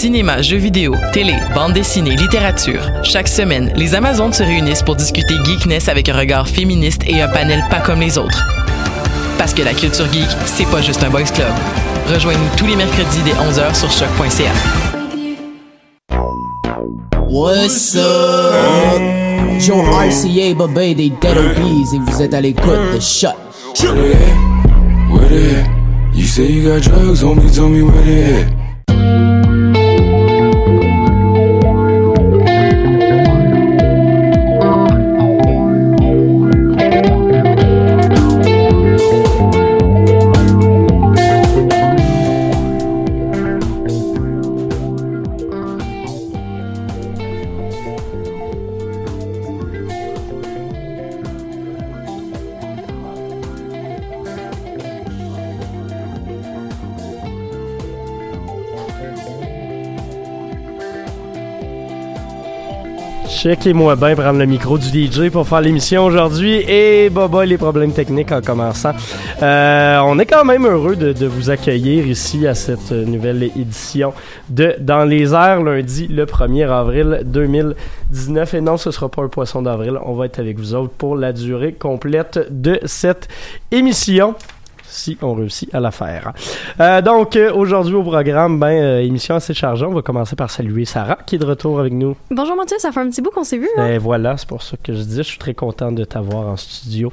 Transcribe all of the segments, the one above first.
Cinéma, jeux vidéo, télé, bande dessinée, littérature. Chaque semaine, les Amazones se réunissent pour discuter geekness avec un regard féministe et un panel pas comme les autres. Parce que la culture geek, c'est pas juste un boys club. Rejoignez-nous tous les mercredis dès 11h sur choc.ca. What's up? Joe RCA, Bobé des Dead Obies et vous êtes à l'écoute de Shot. Where they at? Where they at? You say you got drugs, homie, tell me where they at. Checkez-moi bien prendre le micro du DJ pour faire l'émission aujourd'hui. Et baba les problèmes techniques en commençant. Euh, on est quand même heureux de, de vous accueillir ici à cette nouvelle édition de Dans les airs lundi le 1er avril 2019. Et non, ce sera pas un poisson d'avril. On va être avec vous autres pour la durée complète de cette émission si on réussit à la faire. Euh, donc, euh, aujourd'hui au programme, ben, euh, émission assez chargée. On va commencer par saluer Sarah, qui est de retour avec nous. Bonjour Mathieu, ça fait un petit bout qu'on s'est vu. Hein? Et voilà, c'est pour ça que je dis, je suis très content de t'avoir en studio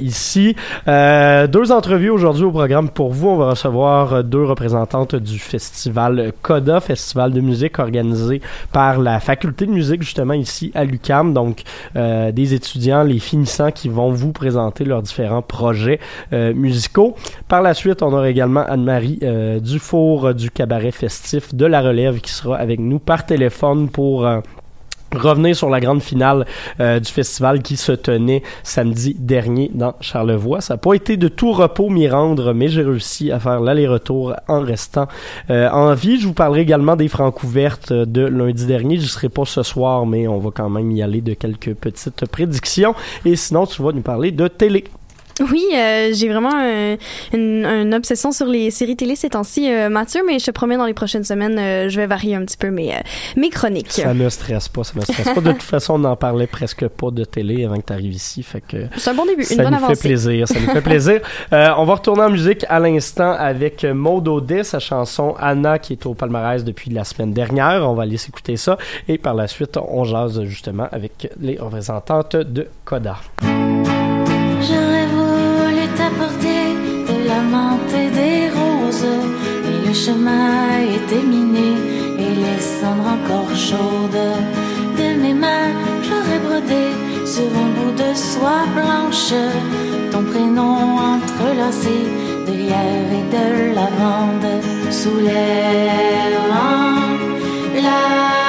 ici. Deux entrevues aujourd'hui au programme pour vous. On va recevoir deux représentantes du festival CODA, festival de musique organisé par la faculté de musique justement ici à l'UCAM. Donc, des étudiants, les finissants qui vont vous présenter leurs différents projets euh, Par la suite, on aura également Anne-Marie euh, Dufour euh, du cabaret festif de la relève qui sera avec nous par téléphone pour euh, revenir sur la grande finale du festival qui se tenait samedi dernier dans Charlevoix. Ça n'a pas été de tout repos m'y rendre, mais j'ai réussi à faire l'aller-retour en restant en vie. Je vous parlerai également des francs ouvertes de lundi dernier. Je serai pas ce soir, mais on va quand même y aller de quelques petites prédictions. Et sinon, tu vas nous parler de télé. Oui, euh, j'ai vraiment euh, une, une obsession sur les séries télé ces temps-ci, euh, Mathieu, mais je te promets, dans les prochaines semaines, euh, je vais varier un petit peu mes, mes chroniques. Ça me stresse pas, ça me stresse pas. De toute façon, on n'en parlait presque pas de télé avant que tu arrives ici, fait que C'est un bon début, ça une bonne nous avancée. fait plaisir, ça nous fait plaisir. On va retourner en musique à l'instant avec Maud Audet, sa chanson Anna qui est au palmarès depuis la semaine dernière. On va aller s'écouter ça et par la suite, on jase justement avec les représentantes de Coda. Chemin était miné et les cendres encore chaudes de mes mains sur un bout de soie blanche, ton prénom entrelacé de lierre et de lavande sous les vents. Là-bas,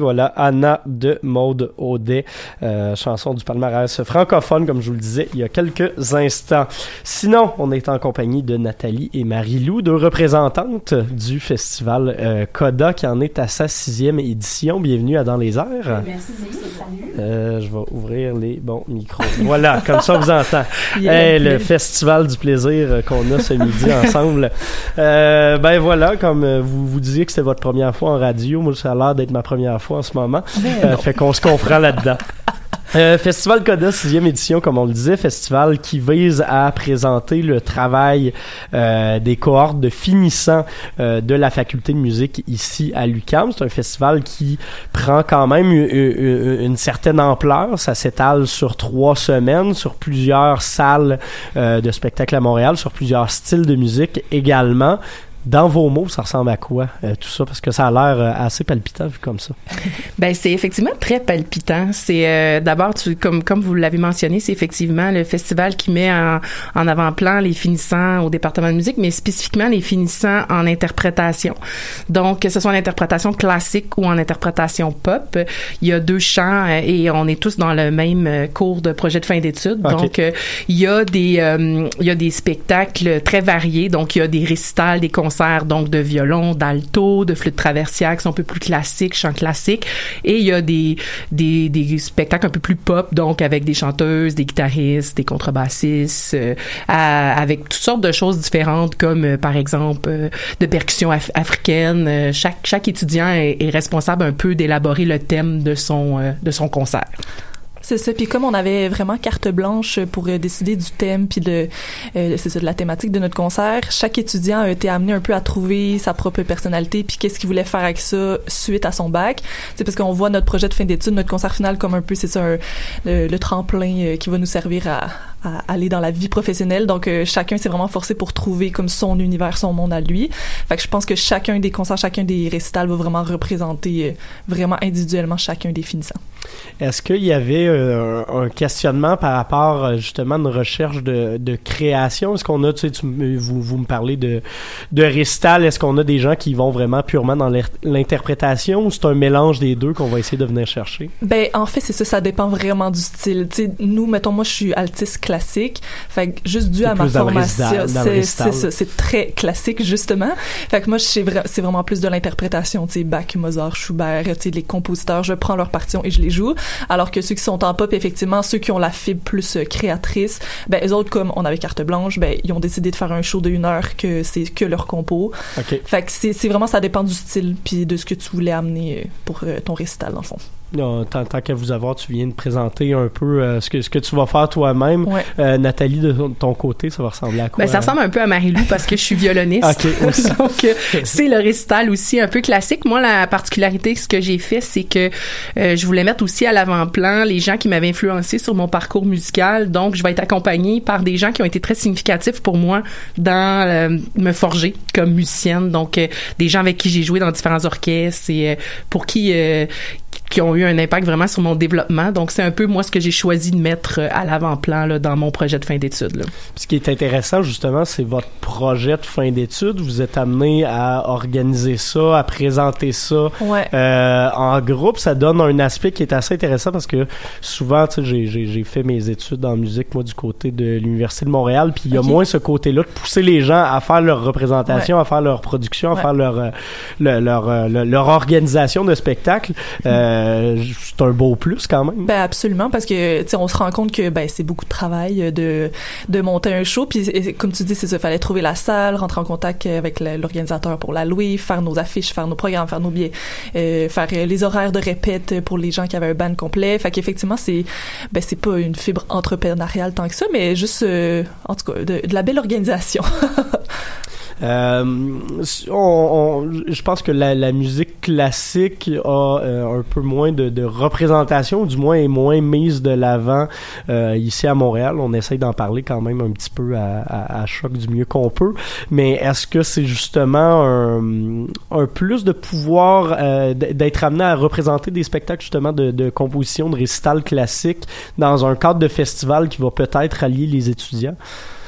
voilà, Anna de Maude Audet, euh, chanson du palmarès francophone, comme je vous le disais il y a quelques instants. Sinon, on est en compagnie de Nathalie et Marie-Lou, deux représentantes du festival euh, Coda, qui en est à sa sixième édition. Bienvenue à Dans les airs. Merci, salut. Euh, je vais ouvrir les bons micros. Voilà, comme ça on vous entend. Hey, le festival du plaisir qu'on a ce midi ensemble. Euh, ben voilà, comme vous vous disiez que c'était votre première fois en radio, moi ça a l'air d'être ma première fois en ce moment. Ben Euh, fait qu'on se comprend là-dedans. Euh, festival Coda, sixième édition, comme on le disait, festival qui vise à présenter le travail euh, des cohortes de finissants euh, de la faculté de musique ici à l'UQAM. C'est un festival qui prend quand même une, une- une certaine ampleur. Ça s'étale sur trois semaines, sur plusieurs salles de spectacle à Montréal, sur plusieurs styles de musique également. Dans vos mots, ça ressemble à quoi euh, tout ça? Parce que ça a l'air euh, assez palpitant vu comme ça. Ben c'est effectivement très palpitant. C'est euh, d'abord tu comme comme vous l'avez mentionné, c'est effectivement le festival qui met en, en avant-plan les finissants au département de musique, mais spécifiquement les finissants en interprétation. Donc que ce soit en interprétation classique ou en interprétation pop, il y a deux euh, et on est tous dans le même cours de projet de fin d'études. Donc il y a des il y a des spectacles très variés. Donc il y a des récitals, des concerts donc de violon, d'alto, de flûte traversière qui sont un peu plus classiques, chants classiques. Et il y a des, des, des spectacles un peu plus pop, donc avec des chanteuses, des guitaristes, des contrebassistes, euh, avec toutes sortes de choses différentes, comme euh, par exemple euh, de percussions af- africaines. Euh, chaque, chaque étudiant est, est responsable un peu d'élaborer le thème de son, euh, de son concert. C'est ça. Puis comme on avait vraiment carte blanche pour euh, décider du thème puis de euh, c'est ça de la thématique de notre concert, chaque étudiant a été amené un peu à trouver sa propre personnalité puis qu'est-ce qu'il voulait faire avec ça suite à son bac. C'est parce qu'on voit notre projet de fin d'études, notre concert final comme un peu c'est ça le tremplin euh, qui va nous servir à, à aller dans la vie professionnelle. Donc euh, chacun s'est vraiment forcé pour trouver comme son univers, son monde à lui. Fait que je pense que chacun des concerts, chacun des récitals va vraiment représenter euh, vraiment individuellement chacun des finissants. Est-ce qu'il y avait euh, un questionnement par rapport justement à une recherche de, de création? Est-ce qu'on a, tu sais, tu vous, vous me parlez de, de récital, est-ce qu'on a des gens qui vont vraiment purement dans l'in- l'interprétation ou c'est un mélange des deux qu'on va essayer de venir chercher? Ben en fait c'est ça, ça dépend vraiment du style. Tu sais, nous mettons moi je suis altiste classique, fait que juste dû à ma formation, c'est très classique justement. Fait que moi vra- c'est vraiment plus de l'interprétation, tu sais Bach, Mozart, Schubert, tu sais les compositeurs, je prends leurs partitions et je les joue, alors que ceux qui sont en pop effectivement, ceux qui ont la fibre plus euh, créatrice, ben les autres comme on avait carte blanche, ben ils ont décidé de faire un show de une heure que c'est que leur compo. Fait que c'est vraiment ça dépend du style puis de ce que tu voulais amener euh, pour euh, ton récital dans le fond. Non, tant, tant qu'à vous avoir, tu viens de présenter un peu euh, ce, que, ce que tu vas faire toi-même. Ouais. Euh, Nathalie, de ton, côté, ça va ressembler à quoi? Ben, ça ressemble un peu à Marie-Lou parce que je suis violoniste. Ok, aussi. Donc, euh, c'est le récital aussi un peu classique. Moi, la particularité, ce que j'ai fait, c'est que euh, je voulais mettre aussi à l'avant-plan les gens qui m'avaient influencé sur mon parcours musical. Donc, je vais être accompagnée par des gens qui ont été très significatifs pour moi dans me forger comme musicienne. Donc, des gens avec qui j'ai joué dans différents orchestres et pour qui qui ont eu un impact vraiment sur mon développement. Donc, c'est un peu moi ce que j'ai choisi de mettre euh, à l'avant-plan là, dans mon projet de fin d'études. là. Ce qui est intéressant, justement, c'est votre projet de fin d'études. Vous êtes amené à organiser ça, à présenter ça Ouais. euh, en groupe. Ça donne un aspect qui est assez intéressant parce que souvent, tu sais, j'ai- j'ai j'ai fait mes études en musique, moi, du côté de l'Université de Montréal, puis il y a moins ce côté-là de pousser les gens à faire leur représentation, à faire leur production, à Ouais. faire leur, euh, le- leur, euh, le- leur organisation de spectacle. Euh, c'est un beau plus quand même. Ben absolument parce que tu on se rend compte que ben c'est beaucoup de travail euh, de de monter un show. Puis comme tu dis c'est ça fallait trouver la salle rentrer en contact avec la- l'organisateur pour la louer faire nos affiches faire nos programmes faire nos billets euh, faire euh, les horaires de répète pour les gens qui avaient un band complet. Fait qu'effectivement c'est ben c'est pas une fibre entrepreneuriale tant que ça mais juste euh, en tout cas de, de la belle organisation Euh, on, on- je pense que la, la musique classique a euh, un peu moins de, de représentation, du moins est moins mise de l'avant euh, ici à Montréal. On essaye d'en parler quand même un petit peu à, à, à choc du mieux qu'on peut. Mais est-ce que c'est justement un, un plus de pouvoir euh, d'être amené à représenter des spectacles justement de, de composition, de récital classique dans un cadre de festival qui va peut-être allier les étudiants?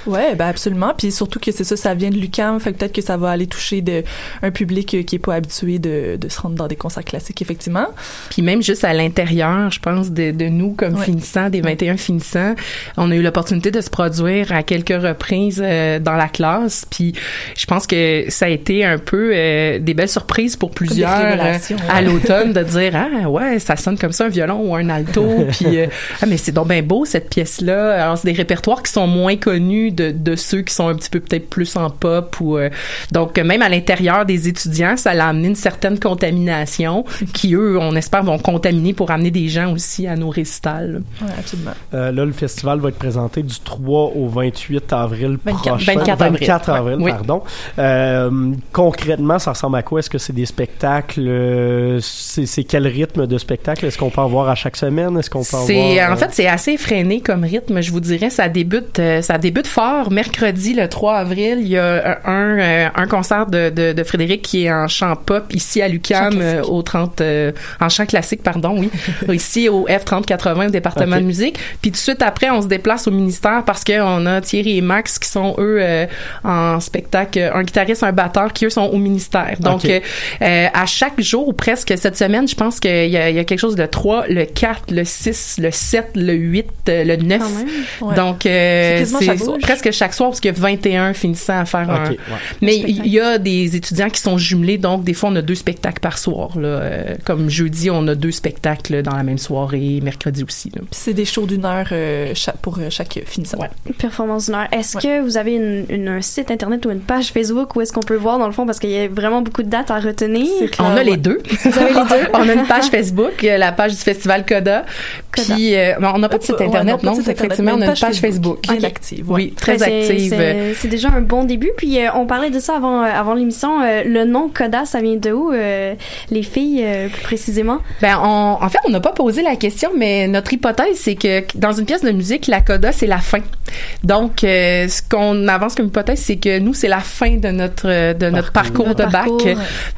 Ouais, ben absolument. Puis surtout que c'est ça, ça vient de l'UCAM, fait que peut-être que ça va aller toucher de, un public euh, qui est pas habitué de, de se rendre dans des concerts classiques, effectivement. Puis même juste à l'intérieur, je pense, de, de nous comme Ouais. finissants, des 21 finissants, on a eu l'opportunité de se produire à quelques reprises euh, dans la classe. Puis je pense que ça a été un peu euh, des belles surprises pour plusieurs euh, à l'automne de dire ah ouais ça sonne comme ça un violon ou un alto puis euh, ah mais c'est donc bien beau cette pièce là alors c'est des répertoires qui sont moins connus de, de ceux qui sont un petit peu peut-être plus en pop ou euh, donc euh, même à l'intérieur des étudiants ça l'a amené une certaine contamination qui eux on espère vont contaminer pour amener des gens aussi à nos récitals Ouais, absolument. Euh, là, le festival va être présenté du 3 au 28 avril 24 prochain. 24 avril. 24 avril, Ouais. pardon. Euh, concrètement, ça ressemble à quoi? Est-ce que c'est des spectacles? c'est c'est quel rythme de spectacle? Est-ce qu'on peut en voir à chaque semaine? Est-ce qu'on peut en C'est voir... en euh, fait c'est assez freiné comme rythme, je vous dirais. Ça débute ça débute fort mercredi le 3 avril. Il y a un euh, un concert de, de, de Frédéric qui est en chant pop ici à l'UCAM euh, au 30 euh, en chant classique pardon oui ici au F3080 département Ok. de musique. Puis tout de suite après on se déplace au ministère parce que on a Thierry et Max qui sont eux euh, en spectacle un guitariste un batteur qui eux sont au ministère. Donc euh, euh, à chaque jour ou presque cette semaine, je pense qu'il y, y a quelque chose de 3, le 4, le 6, le 7, le 8, euh, le 9. Ouais. Donc, euh, C'est presque chaque soir parce qu'il y a 21 finissants à faire un... Ouais. Mais il y a des étudiants qui sont jumelés, donc des fois on a deux spectacles par soir. Là. Euh, comme jeudi, on a deux spectacles dans la même soirée, mercredi aussi. C'est des shows d'une heure euh, pour euh, chaque finissant. Performance d'une heure. Est-ce que vous avez une, une- un site internet ou une page Facebook où est-ce qu'on peut voir dans le fond parce qu'il y a vraiment beaucoup de dates à retenir? On a les deux. Vous avez les deux? on a une page Facebook, la page du Festival Coda. Puis, euh, on n'a pas de site Ouais, internet, non, non? site internet, Effectivement, on a une page Facebook. Bien Ok. active. ouais. Oui, très Ben, c'est- active. c'est- C'est déjà un bon début. Puis euh, on parlait de ça avant, euh, avant l'émission. Euh, le nom Coda, ça vient de où, euh, les filles, plus précisément? Ben, on, en fait, on n'a pas posé la question, mais notre hypothèse, c'est que dans une pièce de musique, la coda, c'est la fin. Donc, euh, ce qu'on avance comme hypothèse, c'est que nous, c'est la fin de notre euh, de notre parcours, de bac. parcours.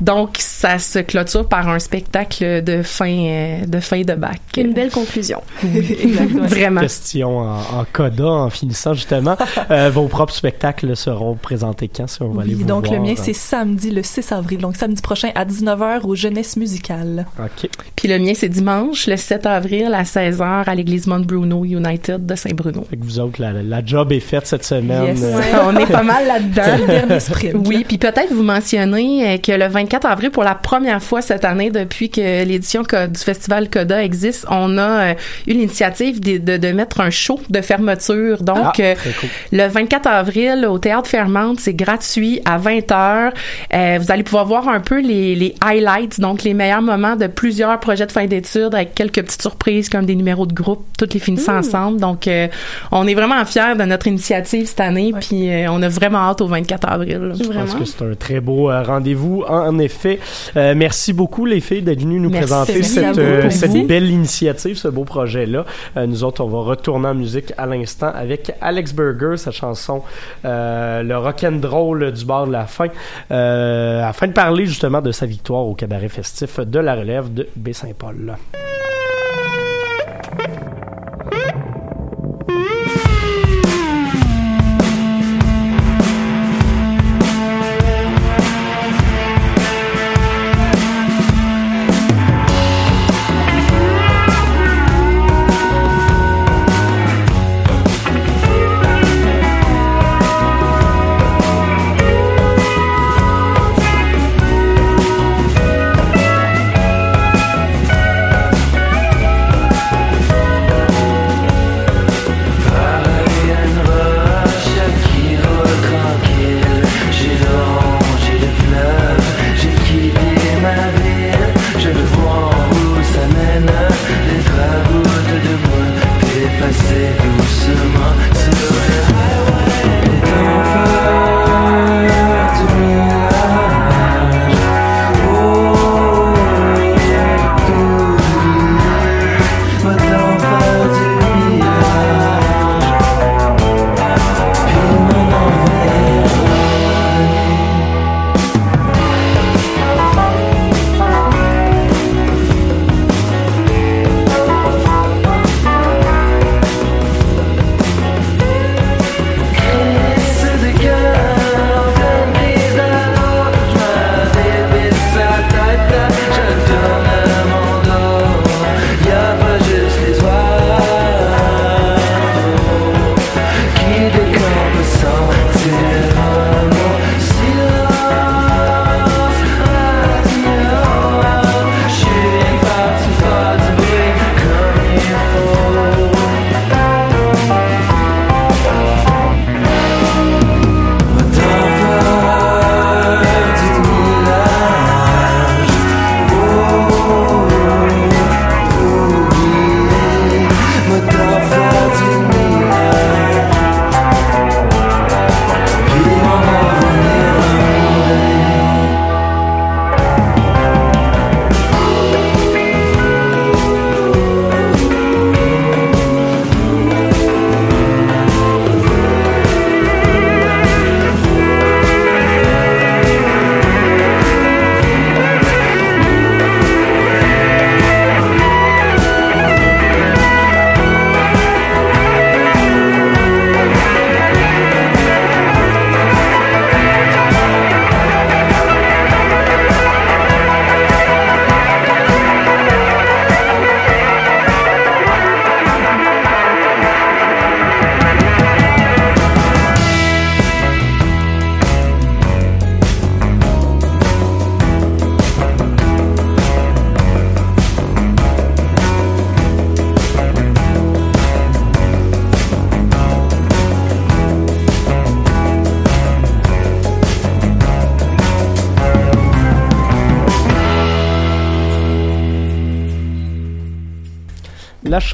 Donc, ça se clôture par un spectacle de fin euh, de fin de bac. Une belle conclusion. Vraiment. Question en, en coda, en finissant justement. Euh, vos propres spectacles seront présentés quand, si on va aller Oui, vous donc voir? le mien, c'est samedi, le 6 avril. Donc samedi prochain à 19h au Jeunesse Musicale. OK. Puis le mien, c'est dimanche, le 7 avril à 16h à l'église Mont Bruno United de Saint-Bruno. Fait que vous autres, la, la job est faite cette semaine. Yes. Euh, On est pas mal là-dedans. C'est le dernier sprint. Oui, puis peut-être vous mentionner euh, que le 24 avril, pour la première fois cette année, depuis que l'édition du festival Coda existe, on a euh, eu l'initiative de, de, de mettre un show de fermeture. Donc, Ah, cool. le 24 avril, au Théâtre Fermante, c'est gratuit à 20h. Euh, vous allez pouvoir voir un peu les, les highlights, donc les meilleurs moments de plusieurs projets de fin d'études avec quelques petites surprises comme des numéros de groupe, toutes les finissant ensemble. Donc, euh, on est vraiment fiers de notre initiative cette année, puis euh, on a vraiment hâte au 24 avril. Je pense que c'est un très beau euh, rendez-vous, en, en effet. Euh, merci beaucoup, les filles, d'être venues nous Merci. présenter Merci cette, euh, belle initiative, ce beau projet-là. Euh, nous autres, on va retourner en musique à l'instant avec Alex Burger, sa chanson euh, Le rock'n'roll du bord de la fin, euh, afin de parler justement de sa victoire au cabaret festif de la relève de Baie-Saint-Paul.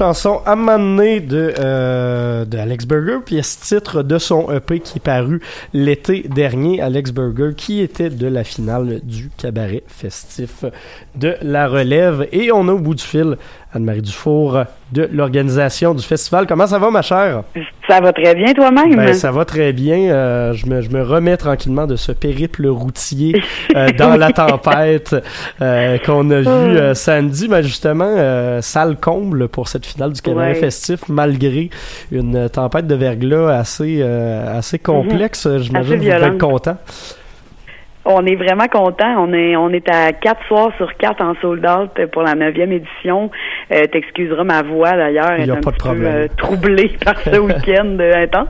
Chanson Amané de, euh, de Alex Burger, pièce titre de son EP qui est paru l'été dernier. Alex Burger, qui était de la finale du cabaret festif de la relève. Et on a au bout du fil Anne-Marie Dufour de l'organisation du festival. Comment ça va, ma chère? Ça va très bien toi-même? Ben, ça va très bien. Euh, je, me, je me remets tranquillement de ce périple routier euh, dans la tempête euh, qu'on a vu euh, samedi. Mais justement, euh, salle comble pour cette finale du cabaret Ouais. festif, malgré une tempête de verglas assez, euh, assez complexe. J'imagine Assez que vous être content. On est vraiment content. On est on est à quatre soirs sur quatre en sold out pour la neuvième édition. Euh, T'excuseras ma voix d'ailleurs, Il est un pas de petit peu problème. euh, troublée par ce week-end euh, intense.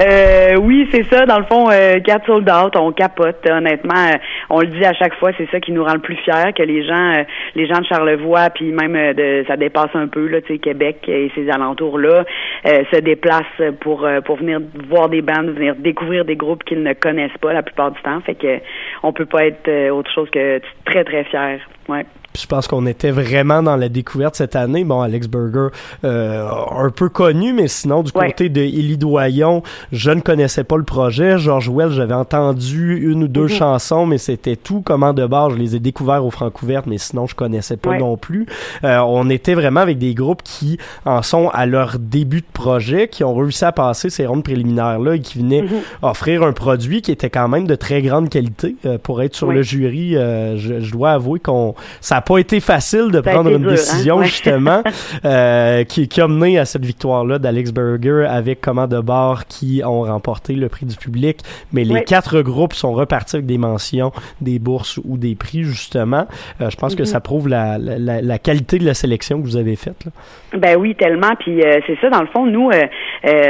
Euh, oui, c'est ça. Dans le fond, euh, quatre sold out, on capote. Honnêtement, euh, on le dit à chaque fois, c'est ça qui nous rend le plus fiers que les gens, euh, les gens de Charlevoix, puis même de, ça dépasse un peu là, tu sais, Québec et ses alentours là, euh, se déplacent pour pour venir voir des bandes, venir découvrir des groupes qu'ils ne connaissent pas la plupart du temps. Fait que on peut pas être euh, autre chose que très très fier. Ouais. Je pense qu'on était vraiment dans la découverte cette année. Bon, Alex Burger, euh, un peu connu, mais sinon, du côté de Élie Doyon, je ne connaissais pas le projet. George Wells, j'avais entendu une ou deux Mhm. chansons, mais c'était tout. Comment de base, je les ai découverts au Francouverte, mais sinon, je connaissais pas Ouais. non plus. Euh, on était vraiment avec des groupes qui en sont à leur début de projet, qui ont réussi à passer ces rondes préliminaires-là et qui venaient Mhm. offrir un produit qui était quand même de très grande qualité euh, pour être sur le jury. euh, je, je dois avouer qu'on ça pas été facile de prendre une dur, hein? décision justement euh, qui, qui a mené à cette victoire-là d'Alex Burger avec Comment de bord qui ont remporté le prix du public. Mais les Oui. quatre groupes sont repartis avec des mentions, des bourses ou des prix justement. Euh, je pense que Mhm. ça prouve la, la, la- la qualité de la sélection que vous avez faite. là. Ben oui, tellement. Puis euh, c'est ça, dans le fond, nous,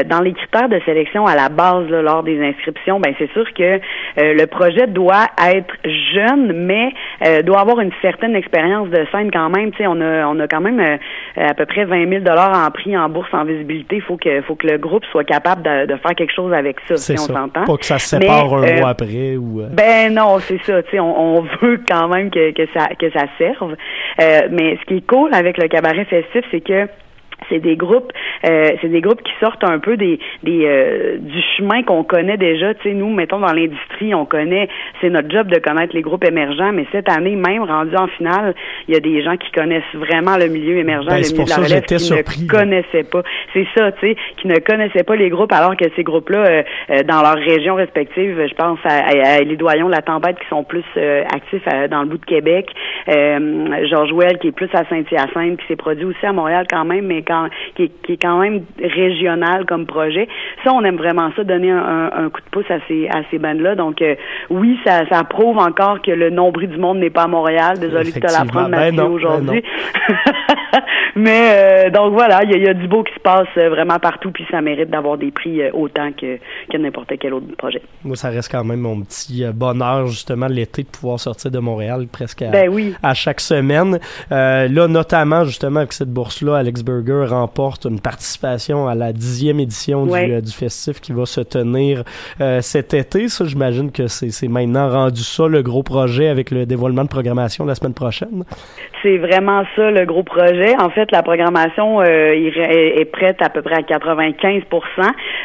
dans les critères de sélection à la base, là, lors des inscriptions, ben c'est sûr que le projet doit être jeune, mais doit avoir une certaine expérience de scène quand même. Tu sais, on a, on a quand même euh, à peu près 20 000 dollars en prix en bourse en visibilité. Il faut que, faut que le groupe soit capable de, de faire quelque chose avec ça. Si on s'entend. Pas que ça se sépare Mais, un euh, mois après ou. euh, ben non, c'est ça. Tu sais, on, on veut quand même que, que ça que ça serve. Mais ce qui est cool avec le cabaret festif, c'est que c'est des groupes, euh, c'est des groupes qui sortent un peu des, des euh, du chemin qu'on connaît déjà. Tu sais, nous, mettons dans l'industrie, on connaît, c'est notre job de connaître les groupes émergents. Mais cette année, même rendu en finale, il y a des gens qui connaissent vraiment le milieu émergent, Ben, le c'est milieu pour de la ça que relève, qui surpris, ne connaissaient pas. C'est ça, tu sais, qui ne connaissaient pas les groupes, alors que ces groupes-là, euh, euh, dans leurs régions respectives, je pense à, à, à les doyons, la tempête, qui sont plus euh, actifs à- dans le bout de Québec, euh, Georges Well, qui est plus à Saint-Hyacinthe, qui s'est produit aussi à Montréal quand même, mais quand, qui, est, qui est quand même régional comme projet. Ça, on aime vraiment ça, donner un, un- un coup de pouce à ces, à ces bandes-là. Donc, euh, oui, ça, ça prouve encore que le nombril du monde n'est pas à Montréal. Désolé de te l'apprendre. Ben Mathieu, ben aujourd'hui. Mais euh, donc voilà, il y, a- il y a du beau qui se passe euh, vraiment partout, puis ça mérite d'avoir des prix autant que, que n'importe quel autre projet. Moi, ça reste quand même mon petit bonheur, justement, l'été, de pouvoir sortir de Montréal presque à, Ben oui. à chaque semaine. Euh, là, notamment, justement, avec cette bourse-là, Alex Burger remporte une participation à la dixième édition du, euh, du festif qui va se tenir euh, cet été. Ça, j'imagine que c'est maintenant rendu ça, le gros projet, avec le dévoilement de programmation la semaine prochaine. C'est vraiment ça le gros projet. En fait, la programmation euh, est, prête à peu près à 95%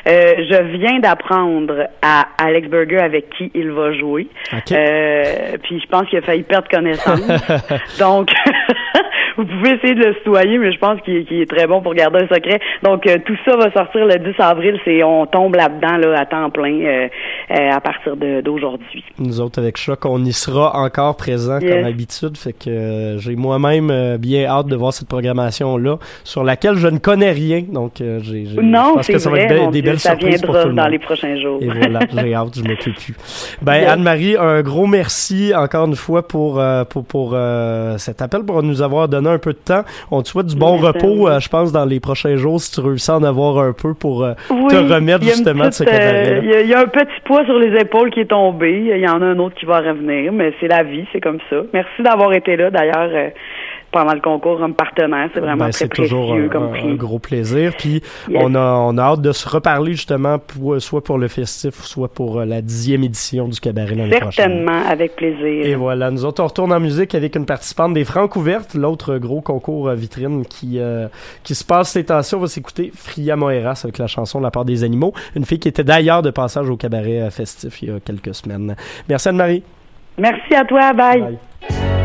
Euh, Je viens d'apprendre à Alex Berger avec qui il va jouer. Puis je pense qu'il a failli perdre connaissance. Donc, vous pouvez essayer de le citoyer, mais je pense qu'il est- très bon pour garder un secret. Donc, euh, tout ça va sortir le 10 avril. C'est on tombe là-dedans là, à temps plein euh, euh, à partir d'aujourd'hui. Nous autres, avec Choc, on y sera encore présents Yes. comme habitude. Fait que euh, j'ai moi-même bien hâte de voir cette programmation-là, sur laquelle je ne connais rien. Donc, j'ai, Non, pense c'est que ça va vrai, être be- mon des Dieu, belles ça surprises pour viendra tout le dans les prochains jours. Et voilà, j'ai hâte, je peux plus. Ben, Yes. Anne-Marie, un gros merci encore une fois pour, pour, pour euh, cet appel, pour nous avoir donné un peu de temps. On te souhaite du bon repos, euh, je pense, dans les prochains jours, si tu réussis à en avoir un peu pour euh, Oui, te remettre justement de ce petite, euh. Il y, a- il y a un petit poids sur les épaules qui est tombé. Il y en a un autre qui va revenir, mais c'est la vie, c'est comme ça. Merci d'avoir été là. D'ailleurs, pendant le concours comme partenaire. C'est vraiment Ben, très toujours précieux un, comme prix. un gros plaisir. Puis Yes. on, a, on a hâte de se reparler justement, pour, soit pour le festif, soit pour euh, la dixième édition du cabaret l'année prochaine. Certainement, avec plaisir. Et voilà, nous autres, on retourne en musique avec une participante des Francs ouvertes, l'autre gros concours euh, vitrine qui, euh, qui se passe ces temps-ci. On va s'écouter Fria Moeras avec la chanson la part des animaux, une fille qui était d'ailleurs de passage au cabaret euh, festif il y a quelques semaines. Merci Anne-Marie. Merci à toi, bye. Tu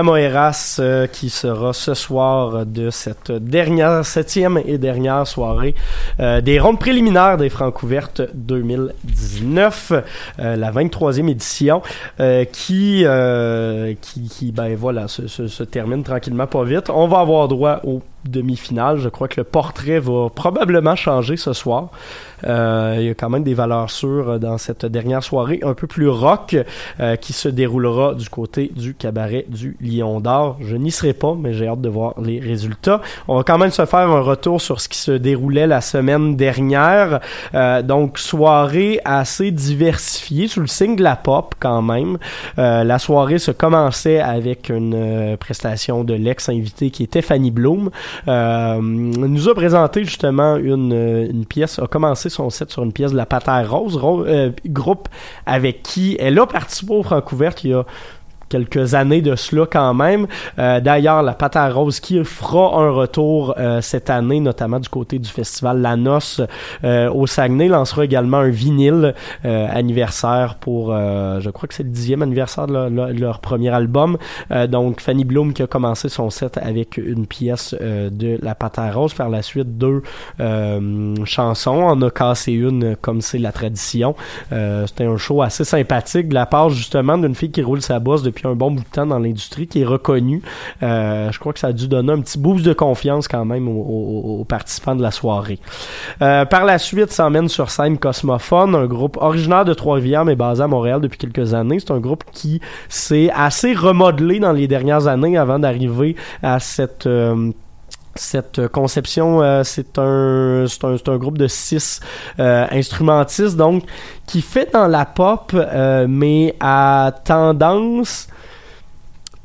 Fria Moeras euh, qui sera ce soir de cette dernière, septième et dernière soirée euh, des rondes préliminaires des Francs ouvertes 2019, euh, la 23e édition, euh, qui, qui, ben voilà, se termine tranquillement pas vite. On va avoir droit au demi-finale. Je crois que le portrait va probablement changer ce soir. Euh, il y a quand même des valeurs sûres dans cette dernière soirée un peu plus rock euh, qui se déroulera du côté du cabaret du Lion d'Or. Je n'y serai pas, mais j'ai hâte de voir les résultats. On va quand même se faire un retour sur ce qui se déroulait la semaine dernière. Euh, donc, soirée assez diversifiée sous le signe de la pop quand même. Euh, la soirée se commençait avec une euh, prestation de l'ex-invité qui était Fanny Bloom. Euh, nous a présenté justement une, une pièce, a commencé son set sur une pièce de la Patère Rose, ro- euh, groupe avec qui elle a participé au Francouverte il y a quelques années de cela quand même. Euh, D'ailleurs, la pâte à rose qui fera un retour euh, cette année, notamment du côté du festival La Noce euh, au Saguenay, lancera également un vinyle euh, anniversaire pour, euh, je crois que c'est le dixième anniversaire de leur, premier album. Donc, Fanny Bloom qui a commencé son set avec une pièce de la pâte à rose, par la suite deux chansons. On a cassé une comme c'est la tradition. C'était un show assez sympathique de la part justement d'une fille qui roule sa bosse depuis un bon bout de temps dans l'industrie, qui est reconnue. Euh, je crois que ça a dû donner un petit boost de confiance quand même aux, participants de la soirée. Euh, par la suite, s'emmène sur scène Cosmophone, un groupe originaire de Trois-Rivières mais basé à Montréal depuis quelques années. C'est un groupe qui s'est assez remodelé dans les dernières années avant d'arriver à cette... euh, cette conception, c'est un, un, groupe de six instrumentistes, donc qui fait dans la pop, mais à tendance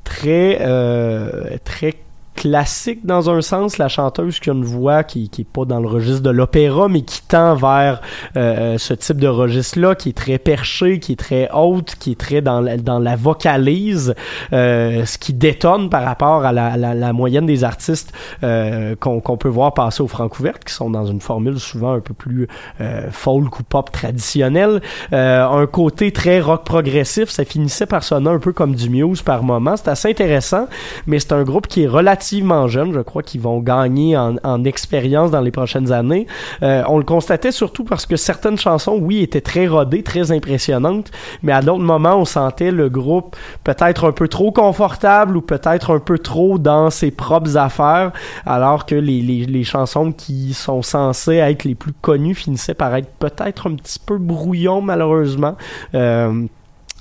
très, euh, très classique dans un sens, la chanteuse qui a une voix qui, qui est pas dans le registre de l'opéra, mais qui tend vers euh, ce type de registre-là, qui est très perché, qui est très haute, qui est très dans la, dans la vocalise, euh, ce qui détonne par rapport à la, moyenne des artistes euh, qu'on peut voir passer au Francouverte, qui sont dans une formule souvent un peu plus euh, folk ou pop traditionnelle. Euh, un côté très rock progressif, ça finissait par sonner un peu comme du Muse par moment. C'est assez intéressant, mais c'est un groupe qui est relativement Je crois qu'ils vont gagner en, en expérience dans les prochaines années. Euh, on le constatait surtout parce que certaines chansons, oui, étaient très rodées, très impressionnantes, mais à d'autres moments, on sentait le groupe peut-être un peu trop confortable ou peut-être un peu trop dans ses propres affaires, alors que les chansons qui sont censées être les plus connues finissaient par être peut-être un petit peu brouillon, malheureusement. Euh,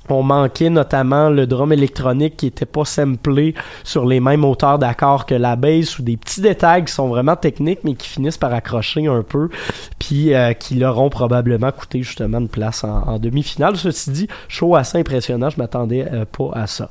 on manquait notamment le drum électronique qui était pas samplé sur les mêmes hauteurs d'accords que la bass ou des petits détails qui sont vraiment techniques mais qui finissent par accrocher un peu puis euh, qui leur ont probablement coûté justement une place en, demi-finale. Ceci dit, show assez impressionnant, je m'attendais euh, pas à ça.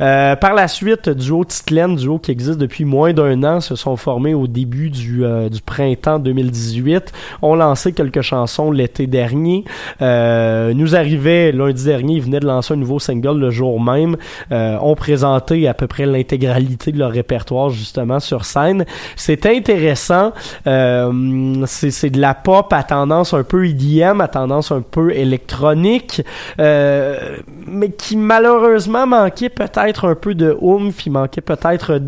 Euh, par la suite, duo Titlen, duo qui existe depuis moins d'un an, se sont formés au début du, euh, du printemps 2018, ont lancé quelques chansons l'été dernier. Euh, nous arrivait lundi dernier, ils venaient de lancer un nouveau single le jour même, euh, ont présenté à peu près l'intégralité de leur répertoire justement sur scène. C'est intéressant, euh, c'est de la pop à tendance un peu EDM, à tendance un peu électronique, euh, mais qui malheureusement manquait peut-être un peu de oomph, il manquait peut-être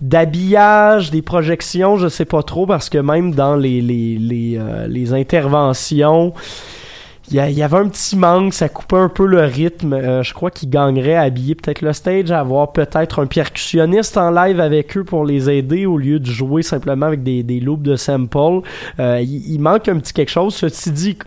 d'habillage, des projections, je sais pas trop, parce que même dans les, les, les, euh, les interventions, il y, y avait un petit manque, ça coupait un peu le rythme. Euh, je crois qu'ils gagneraient à habiller peut-être le stage, à avoir peut-être un percussionniste en live avec eux pour les aider au lieu de jouer simplement avec des, des loops de sample. Euh, il, il manque un petit quelque chose. Ceci dit,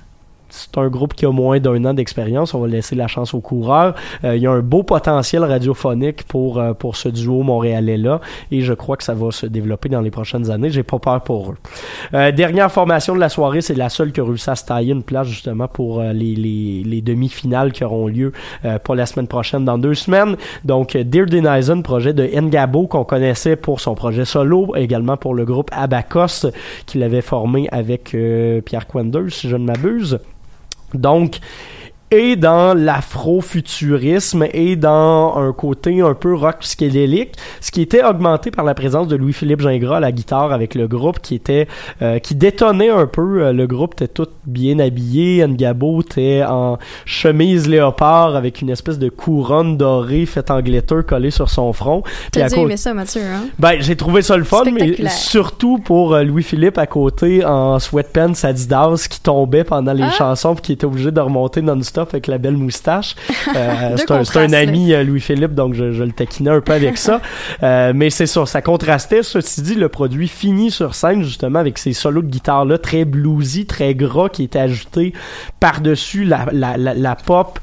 c'est un groupe qui a moins d'un an d'expérience. On va laisser la chance aux coureurs. Euh, il y a un beau potentiel radiophonique pour, euh, pour ce duo montréalais-là et je crois que ça va se développer dans les prochaines années. J'ai pas peur pour eux. Euh, dernière formation de la soirée, c'est la seule qui a réussi à se tailler une place justement pour euh, les, les, les demi-finales qui auront lieu euh, pour la semaine prochaine dans deux semaines. Donc, Dear Denizen, projet de Ngabo qu'on connaissait pour son projet solo, également pour le groupe Abacos qu'il avait formé avec euh, Pierre Quenders, si je ne m'abuse. Donc, et dans l'afrofuturisme et dans un côté un peu rock psychédélique, ce qui était augmenté par la présence de Louis-Philippe Gingras à la guitare avec le groupe qui était euh, qui détonnait un peu. Euh, Le groupe était tout bien habillé, Ngabo était en chemise léopard avec une espèce de couronne dorée faite en glitter collée sur son front. T'as dû aimer ça, Mathieu, hein? ben, j'ai trouvé ça le fun, mais surtout pour euh, Louis-Philippe à côté en sweatpants Adidas qui tombait pendant les Ah! chansons puis qui était obligé de remonter non-stop avec la belle moustache. Euh, c'est un, c'est ami, euh, Louis-Philippe, donc je, je le taquinais un peu avec ça. Euh, mais c'est ça, ça contrastait. Ceci dit, le produit fini sur scène justement avec ces solos de guitare-là très bluesy, très gras qui étaient ajoutés par-dessus la, la, la, la pop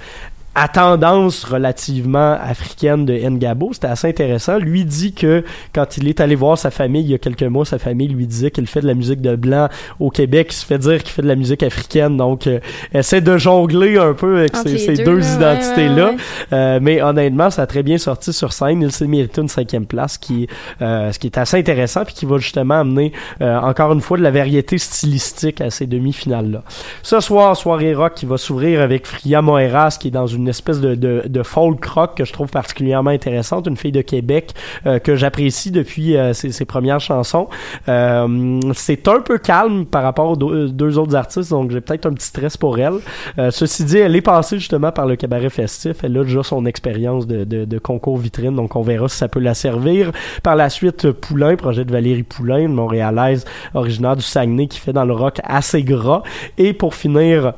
à tendance relativement africaine de Ngabo. C'était assez intéressant. Lui dit que quand il est allé voir sa famille il y a quelques mois, sa famille lui disait qu'il fait de la musique de blanc au Québec. Il se fait dire qu'il fait de la musique africaine. Donc, euh, essaie de jongler un peu avec ces, deux, deux, là, ouais, identités-là. ouais, ouais. Euh, mais honnêtement, ça a très bien sorti sur scène. Il s'est mérité une cinquième place, qui, euh, ce qui est assez intéressant, puis qui va justement amener euh, encore une fois de la variété stylistique à ces demi-finales-là. Ce soir, soirée rock qui va s'ouvrir avec Fria Moeras, qui est dans une espèce de, de, de folk rock que je trouve particulièrement intéressante, une fille de Québec euh, que j'apprécie depuis euh, ses, ses premières chansons. Euh, c'est un peu calme par rapport aux deux, deux autres artistes, donc j'ai peut-être un petit stress pour elle. Euh, ceci dit, elle est passée justement par le cabaret festif. Elle a déjà son expérience de, de, de concours vitrine, donc on verra si ça peut la servir. Par la suite, Poulain, projet de Valérie Poulain, une montréalaise originaire du Saguenay qui fait dans le rock assez gras. Et pour finir,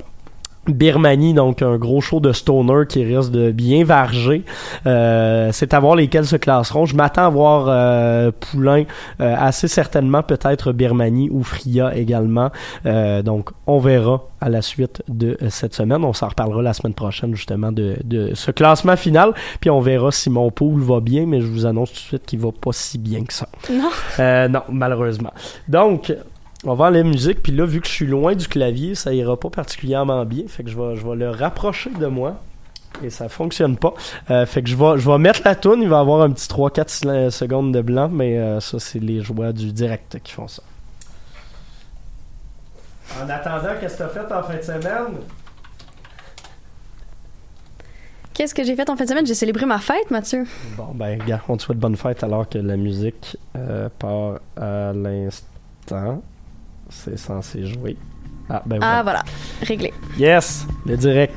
Birmanie, donc un gros show de stoner qui risque de bien varger. Euh, c'est à voir lesquels se classeront. Je m'attends à voir euh, Poulain euh, assez certainement, peut-être Birmanie ou Fria également. Euh, donc on verra à la suite de cette semaine. On s'en reparlera la semaine prochaine justement de, de ce classement final. Puis on verra si mon pool va bien, mais je vous annonce tout de suite qu'il va pas si bien que ça. Non. Euh, non, malheureusement. Donc, on va aller la musique, puis là, vu que je suis loin du clavier, ça ira pas particulièrement bien. Fait que je vais, je vais le rapprocher de moi. Et ça fonctionne pas. Euh, fait que je vais, je vais mettre la toune. Il va avoir un petit 3-4 secondes de blanc, mais euh, ça, c'est les joies du direct qui font ça. En attendant, qu'est-ce que t'as fait en fin de semaine? Qu'est-ce que j'ai fait en fin de semaine? J'ai célébré ma fête, Mathieu. Bon, ben, gars, on te souhaite bonne fête alors que la musique euh, part à l'instant. C'est censé jouer. Ah, ben Ah, voilà. voilà. Réglé. Yes, le direct.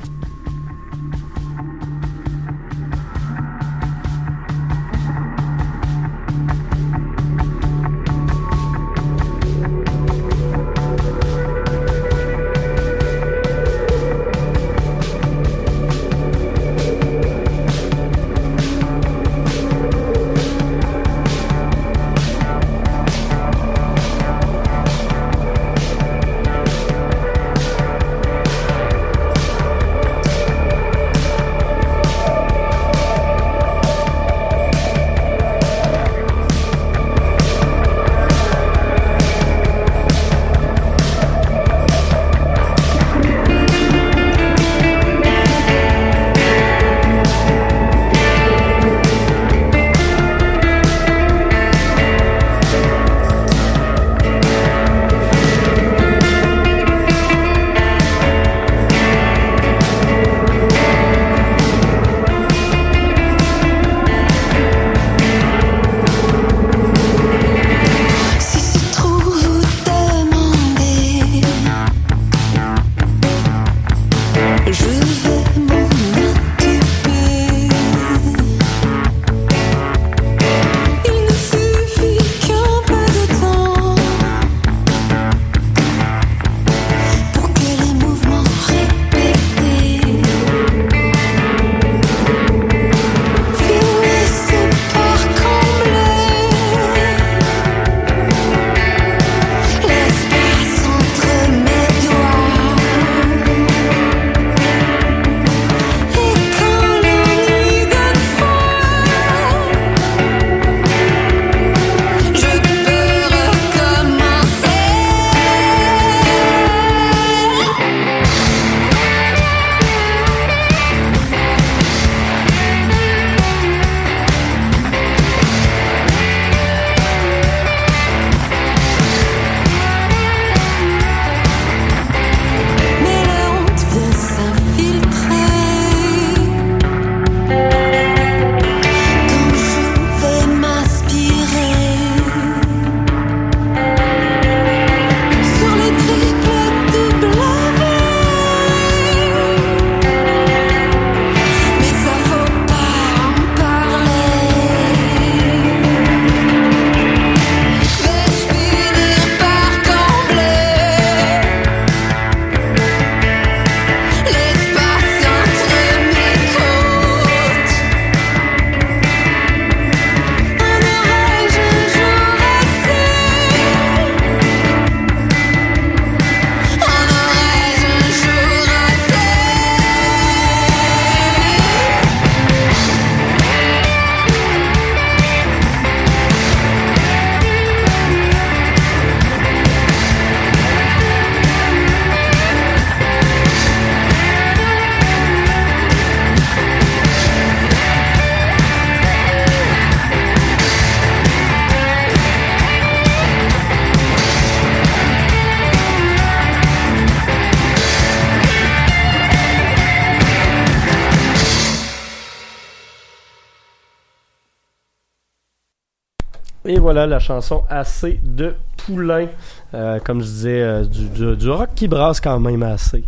La chanson assez de poulain. Euh, comme je disais, euh, du, rock qui brasse quand même assez.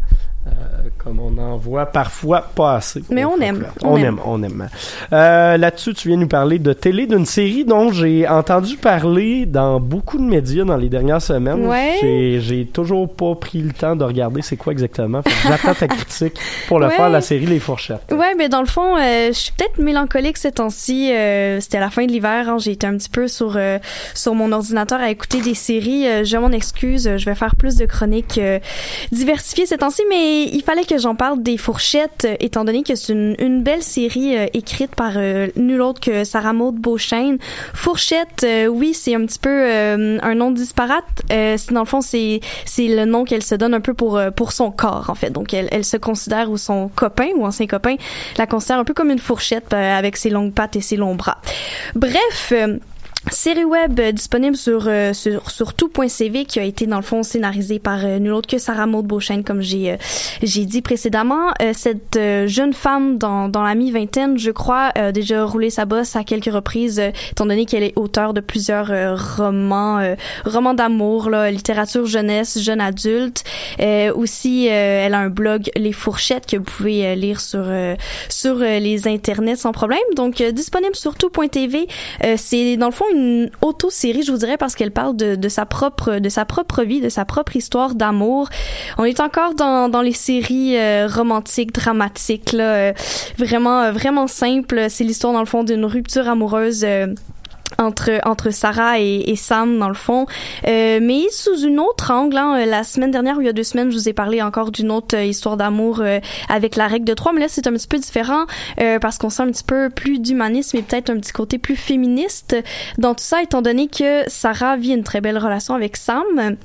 En voit parfois pas assez. Mais on aime, On, on aime. aime. on aime. Euh, Là-dessus, tu viens nous parler de télé, d'une série dont j'ai entendu parler dans beaucoup de médias dans les dernières semaines. Ouais. J'ai- toujours pas pris le temps de regarder c'est quoi exactement. J'attends ta critique pour le Ouais. faire, la série Les Fourchettes. Ouais, mais dans le fond, euh, je suis peut-être mélancolique ces temps-ci. Euh, C'était la fin de l'hiver. hein. J'ai été un petit peu sur sur mon ordinateur à écouter des séries. Je m'en excuse. Je vais faire plus de chroniques diversifiées ces temps-ci, mais il fallait que j'en parle des fourchettes, euh, étant donné que c'est une, une belle série euh, écrite par euh, nul autre que Sarah Maud Beauchesne. Fourchette, euh, oui, c'est un petit peu euh, un nom disparate. C'est- dans le fond, c'est c'est le nom qu'elle se donne un peu pour pour son corps en fait. Donc elle, elle se considère ou son copain ou ancien copain la considère un peu comme une fourchette avec ses longues pattes et ses longs bras. Bref. Série web euh, disponible sur euh, sur, sur tout.cv qui a été dans le fond scénarisée par euh, nul autre que Sarah Maud Beauchesne comme j'ai euh, j'ai dit précédemment. Cette jeune femme dans dans la mi-vingtaine je crois a déjà roulé sa bosse à quelques reprises étant donné qu'elle est auteure de plusieurs romans romans d'amour là littérature jeunesse jeune adulte. Aussi elle a un blog les fourchettes que vous pouvez lire sur sur les internets sans problème. Donc disponible sur tout.tv c'est dans le fond une auto-série, je vous dirais, parce qu'elle parle de, sa propre de sa propre vie, de sa propre histoire d'amour. On est encore dans, dans les séries euh, romantiques, dramatiques, là, euh, vraiment euh, vraiment simple. C'est l'histoire dans le fond d'une rupture amoureuse. Entre entre Sarah et, et Sam dans le fond Euh, mais sous une autre angle hein. Euh, la semaine dernière ou il y a deux semaines je vous ai parlé encore d'une autre euh, histoire d'amour euh, avec la règle de trois mais là c'est un petit peu différent euh, parce qu'on sent un petit peu plus d'humanisme et peut-être un petit côté plus féministe dans tout ça étant donné que Sarah vit une très belle relation avec Sam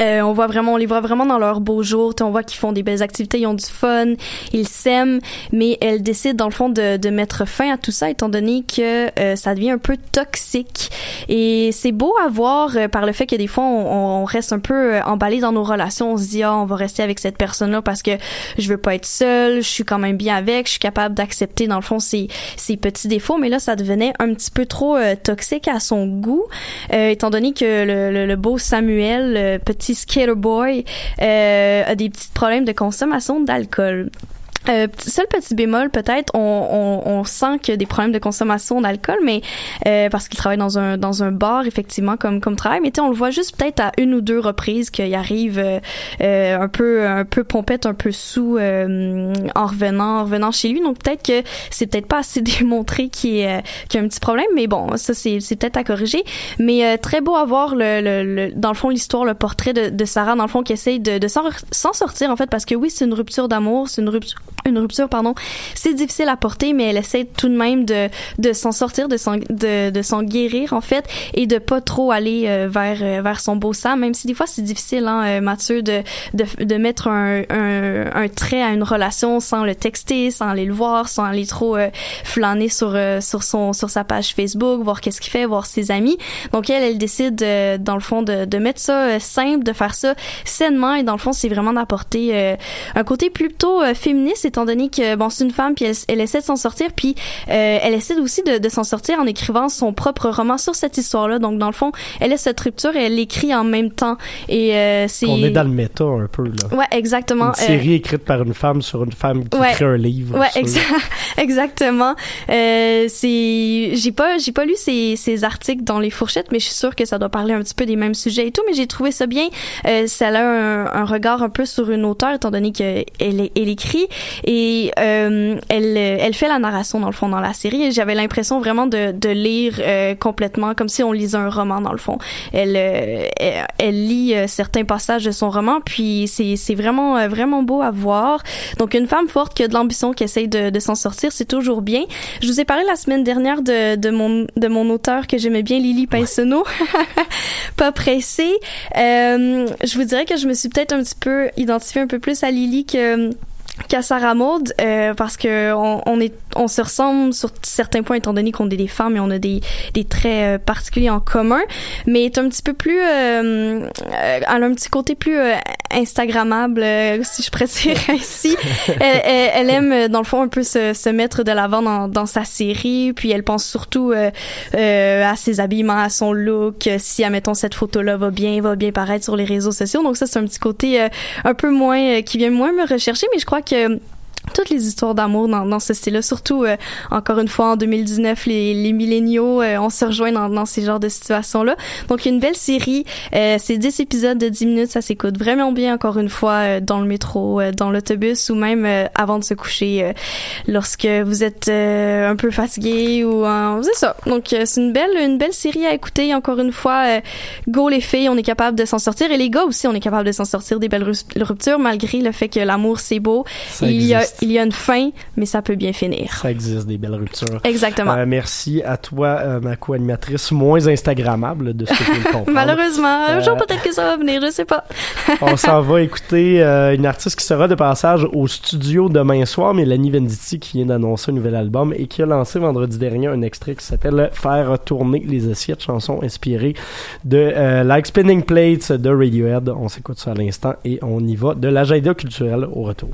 euh, on voit vraiment, on les voit vraiment dans leurs beaux jours. On voit qu'ils font des belles activités, ils ont du fun, ils s'aiment, mais elle décide dans le fond de, de mettre fin à tout ça, étant donné que euh, ça devient un peu toxique. Et c'est beau à voir euh, par le fait que des fois on, on reste un peu euh, emballé dans nos relations. On se dit ah on va rester avec cette personne-là parce que je veux pas être seule, je suis quand même bien avec, je suis capable d'accepter dans le fond ses, ses petits défauts. Mais là ça devenait un petit peu trop euh, toxique à son goût, euh, étant donné que le, le, le beau Samuel, petit skater boy, euh, a des petits problèmes de consommation d'alcool. Euh, seul petit bémol peut-être, on, on, on sent qu'il y a des problèmes de consommation d'alcool, mais euh, parce qu'il travaille dans un dans un bar effectivement comme comme travail, mais on le voit juste peut-être à une ou deux reprises qu'il arrive euh, euh, un peu un peu pompette, un peu sous euh, en revenant en revenant chez lui, donc peut-être que c'est peut-être pas assez démontré qu'il y, a- qu'il y a un petit problème, mais bon ça c'est c'est peut-être à corriger, mais euh, très beau à voir le, le, le- dans le fond l'histoire, le portrait de, de Sarah dans le fond qui essaye de, de s'en sortir en fait parce que oui c'est une rupture d'amour, c'est une rupture une rupture pardon. C'est difficile à porter mais elle essaie tout de même de de s'en sortir de s'en de, de s'en guérir en fait et de pas trop aller euh, vers euh, vers son beau sang même si des fois c'est difficile hein euh, Mathieu de de, de mettre un, un un trait à une relation sans le texter sans aller le voir sans aller trop euh, flâner sur euh, sur son sur sa page Facebook voir qu'est-ce qu'il fait voir ses amis. Donc elle elle décide dans le fond de de mettre ça simple de faire ça sainement et dans le fond c'est vraiment d'apporter un côté plutôt féministe étant donné que bon c'est une femme puis elle, elle essaie de s'en sortir puis euh, elle essaie aussi de, de s'en sortir en écrivant son propre roman sur cette histoire là donc dans le fond elle a cette rupture et elle l'écrit en même temps et euh, c'est On est dans le méta un peu là. ouais exactement Une Euh, série écrite par une femme sur une femme qui Ouais. écrit un livre. Ouais, exa- exactement. Euh, c'est, j'ai pas, j'ai pas lu ces, ces articles dans les fourchettes, mais je suis sûre que ça doit parler un petit peu des mêmes sujets et tout. Mais j'ai trouvé ça bien. Euh, ça a un, un regard un peu sur une auteure, étant donné qu'elle elle écrit et euh, elle, elle fait la narration dans le fond dans la série. Et j'avais l'impression vraiment de, de lire euh, complètement comme si on lisait un roman dans le fond. Elle, euh, elle, elle lit euh, certains passages de son roman, puis c'est, c'est vraiment, euh, vraiment beau à voir. Donc une femme forte qui a de l'ambition, qui essaye de, de s'en sortir, c'est toujours bien. Je vous ai parlé la semaine dernière de, de mon de mon auteur que j'aimais bien, Lily Pinsonneau. Pas pressée. Euh, je vous dirais que je me suis peut-être un petit peu identifiée un peu plus à Lily que qu'à Sarah Maud euh, parce que on est on se ressemble sur certains points étant donné qu'on est des femmes et on a des des traits euh, particuliers en commun. Mais est un petit peu plus euh, euh, elle a un petit côté plus euh, instagrammable si je précise ainsi. Elle, elle, elle aime dans le fond un peu se, se mettre de l'avant dans, dans sa série. Puis elle pense surtout à ses habillements à son look. Si admettons cette photo là va bien va bien paraître sur les réseaux sociaux. Donc ça c'est un petit côté euh, un peu moins qui vient moins me rechercher. Mais je crois que toutes les histoires d'amour dans, dans ce style-là, surtout euh, encore une fois en 2019, les, les milléniaux, euh, on se rejoint dans, dans ces genres de situations-là. Donc une belle série, euh, c'est 10 épisodes de 10 minutes, ça s'écoute vraiment bien encore une fois euh, dans le métro, euh, dans l'autobus ou même euh, avant de se coucher euh, lorsque vous êtes euh, un peu fatigué ou c'est ça. Donc euh, c'est une belle une belle série à écouter encore une fois. euh, go les filles, on est capable de s'en sortir et les gars aussi, on est capable de s'en sortir des belles ru- ruptures malgré le fait que l'amour c'est beau. Ça il y a existe. Il y a une fin, mais ça peut bien finir. Ça existe des belles ruptures. Exactement. Euh, merci à toi, euh, ma co-animatrice moins Instagrammable de ce que je. Malheureusement, un Euh, jour peut-être que ça va venir, je sais pas. On s'en va écouter euh, une artiste qui sera de passage au studio demain soir, Mélanie Venditti, qui vient d'annoncer un nouvel album et qui a lancé vendredi dernier un extrait qui s'appelle Faire tourner les assiettes, chanson inspirée de euh, Like Spinning Plates de Radiohead. On s'écoute ça à l'instant et on y va de l'agenda culturel au retour.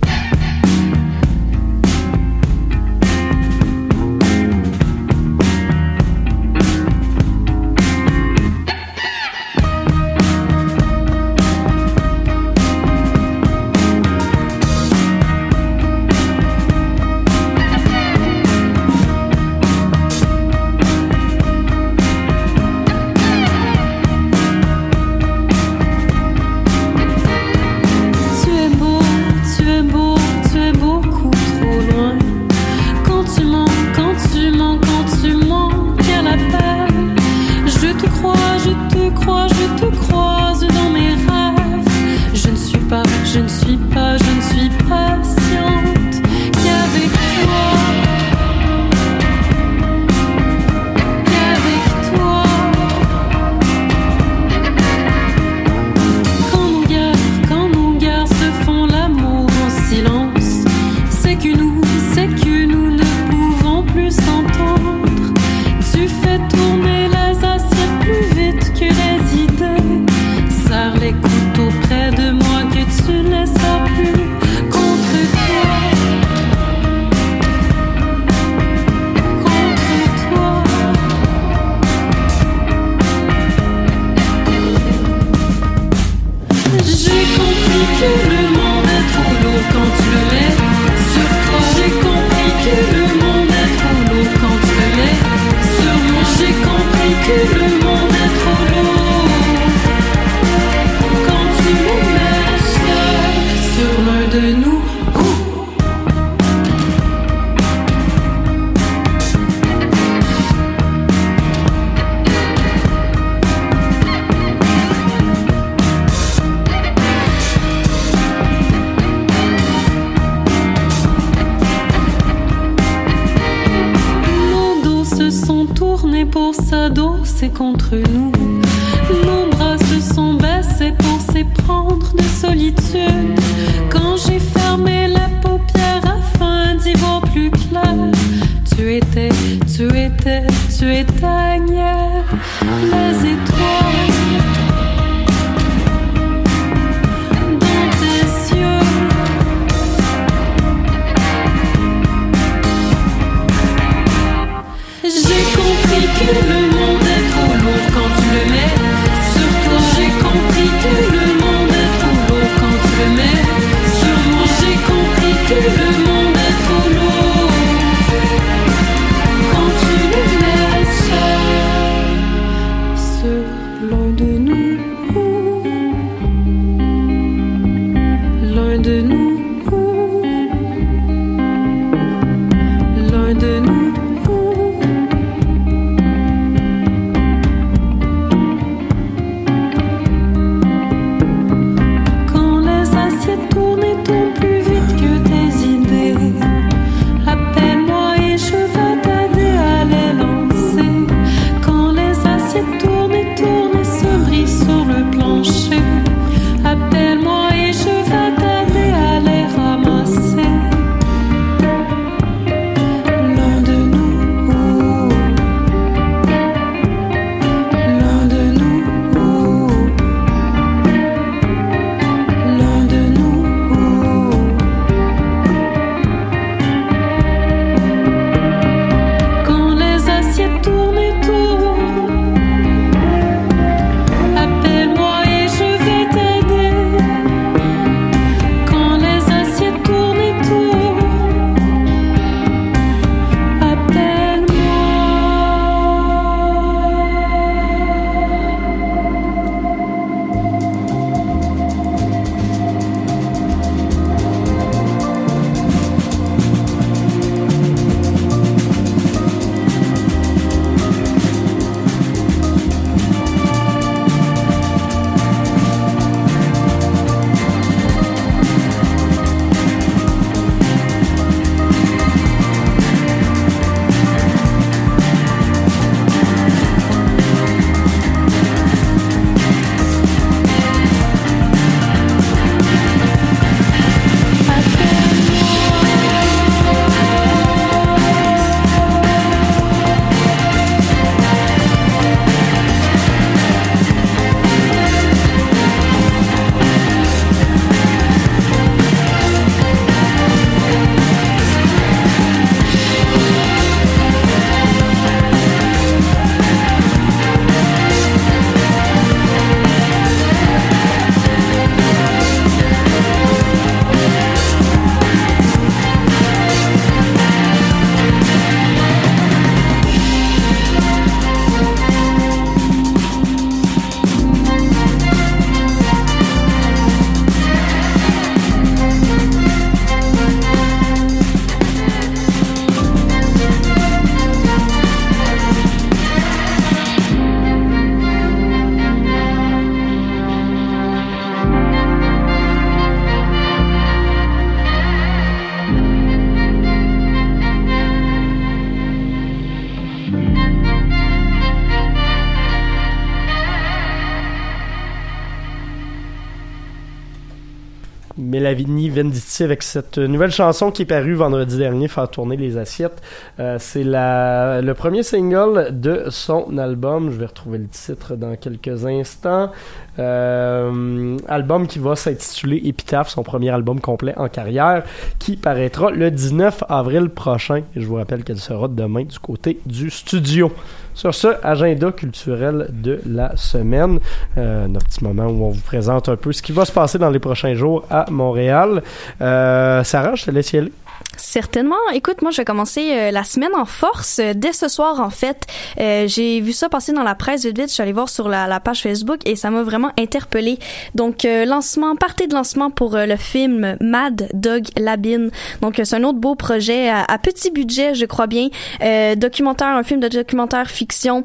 Solitude. Mélanie Venditti avec cette nouvelle chanson qui est parue vendredi dernier, faire tourner les assiettes. Euh, c'est le premier single de son album. Je vais retrouver le titre dans quelques instants. Euh, album qui va s'intituler Epitaph, son premier album complet en carrière, qui paraîtra le 19 avril prochain. Je vous rappelle qu'elle sera demain du côté du studio. Sur ce, agenda culturel de la semaine, euh, notre petit moment où on vous présente un peu ce qui va se passer dans les prochains jours à Montréal. Euh, Sarah, je te laisse y aller. Certainement. Écoute, moi, je vais commencer euh, la semaine en force. Euh, Dès ce soir, en fait, euh, j'ai vu ça passer dans la presse vite vite. Je suis allée voir sur la, page Facebook et ça m'a vraiment interpellée. Donc, euh, lancement, partie de lancement pour le film Mad Dog Labine. Donc, c'est un autre beau projet à, petit budget, je crois bien. Documentaire, un film de documentaire fiction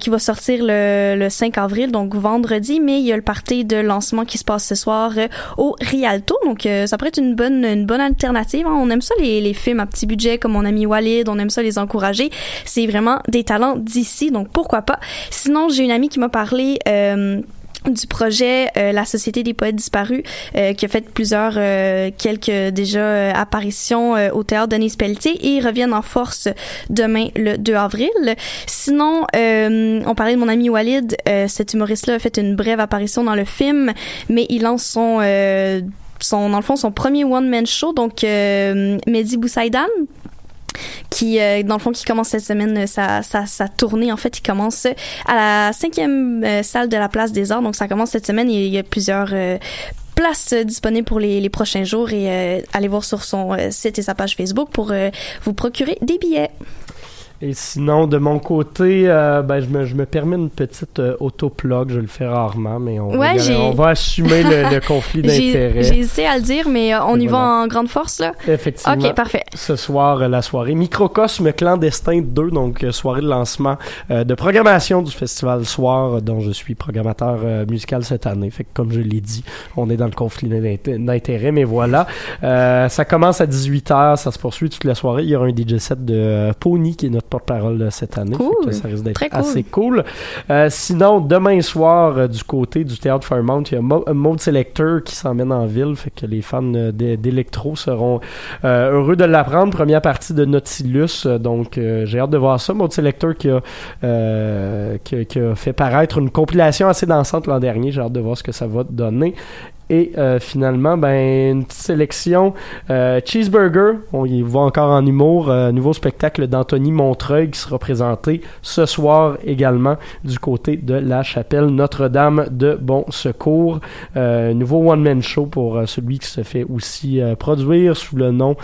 qui va sortir le, le 5 avril, donc vendredi. Mais il y a le party de lancement qui se passe ce soir au Rialto. Donc, ça pourrait être une bonne, une bonne alternative. hein. On aime ça les, les films à petit budget comme mon ami Walid. On aime ça les encourager. C'est vraiment des talents d'ici, donc pourquoi pas. Sinon, j'ai une amie qui m'a parlé. euh, du projet euh, La Société des poètes disparus euh, qui a fait plusieurs quelques déjà apparitions au théâtre Denise Pelletier et ils reviennent en force demain le 2 avril. Sinon, on parlait de mon ami Walid, cet humoriste-là a fait une brève apparition dans le film, mais il lance son son dans le fond son premier one man show donc euh, Mehdi Boussaïdan qui euh, dans le fond qui commence cette semaine euh, sa, tournée en fait il commence à la cinquième salle de la place des arts. Donc ça commence cette semaine. Il y a plusieurs places disponibles pour les, les prochains jours. Et allez voir sur son site et sa page Facebook pour vous procurer des billets Et sinon, de mon côté, euh, ben, je, me, je me permets une petite euh, autoplug. Je le fais rarement, mais on, Ouais, va, on va assumer le, le conflit d'intérêts. j'ai hésité à le dire mais euh, on Et y voilà. va en grande force là Effectivement. ok parfait Ce soir, euh, la soirée Microcosme Clandestin 2, donc soirée de lancement euh, de programmation du festival Soir, dont je suis programmateur musical cette année. Fait que, comme je l'ai dit, on est dans le conflit d'inté- d'intérêts, mais voilà. Euh, ça commence à 18h, ça se poursuit toute la soirée. Il y aura un DJ set de Pony, qui est notre porte-parole euh, cette année. Cool. Ça risque d'être cool. assez cool. Euh, sinon, demain soir, euh, du côté du théâtre Fairmount, il y a Mo- un Mode Selector qui s'emmène en ville. Fait que les fans euh, d'é- d'électro seront euh, heureux de l'apprendre. Première partie de Nautilus. euh, donc, euh, j'ai hâte de voir ça. Mode Selector qui a, euh, qui, a- qui a fait paraître une compilation assez dansante l'an dernier. J'ai hâte de voir ce que ça va donner. Et euh, finalement, ben, une petite sélection. Euh, Cheeseburger, on y voit encore en humour. euh, nouveau spectacle d'Anthony Montreuil qui sera présenté ce soir également du côté de la chapelle Notre-Dame de Bon Secours. Nouveau one-man show pour celui qui se fait aussi produire sous le nom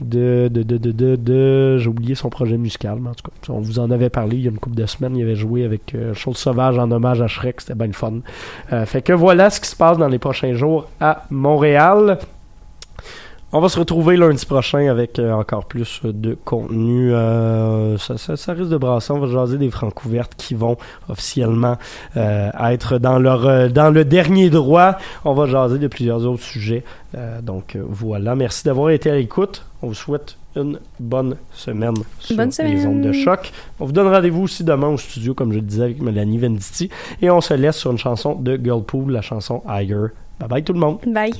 de... de, de, de, de, de- J'ai oublié son projet musical, mais en tout cas, on vous en avait parlé il y a une couple de semaines. Il avait joué avec Chose Sauvage en hommage à Shrek. C'était bien le fun. Fait que voilà ce qui se passe dans les prochains jours à Montréal. On va se retrouver lundi prochain avec euh, encore plus de contenu. Euh, ça, ça, ça risque de brasser. On va jaser des francs ouvertes qui vont officiellement euh, être dans leur dans le dernier droit. On va jaser de plusieurs autres sujets. Euh, donc voilà. Merci d'avoir été à l'écoute. On vous souhaite une bonne semaine sur Bonne les ondes de choc. On vous donne rendez-vous aussi demain au studio, comme je le disais, avec Mélanie Venditti. Et on se laisse sur une chanson de Girlpool, la chanson Higher. Bye bye tout le monde. bye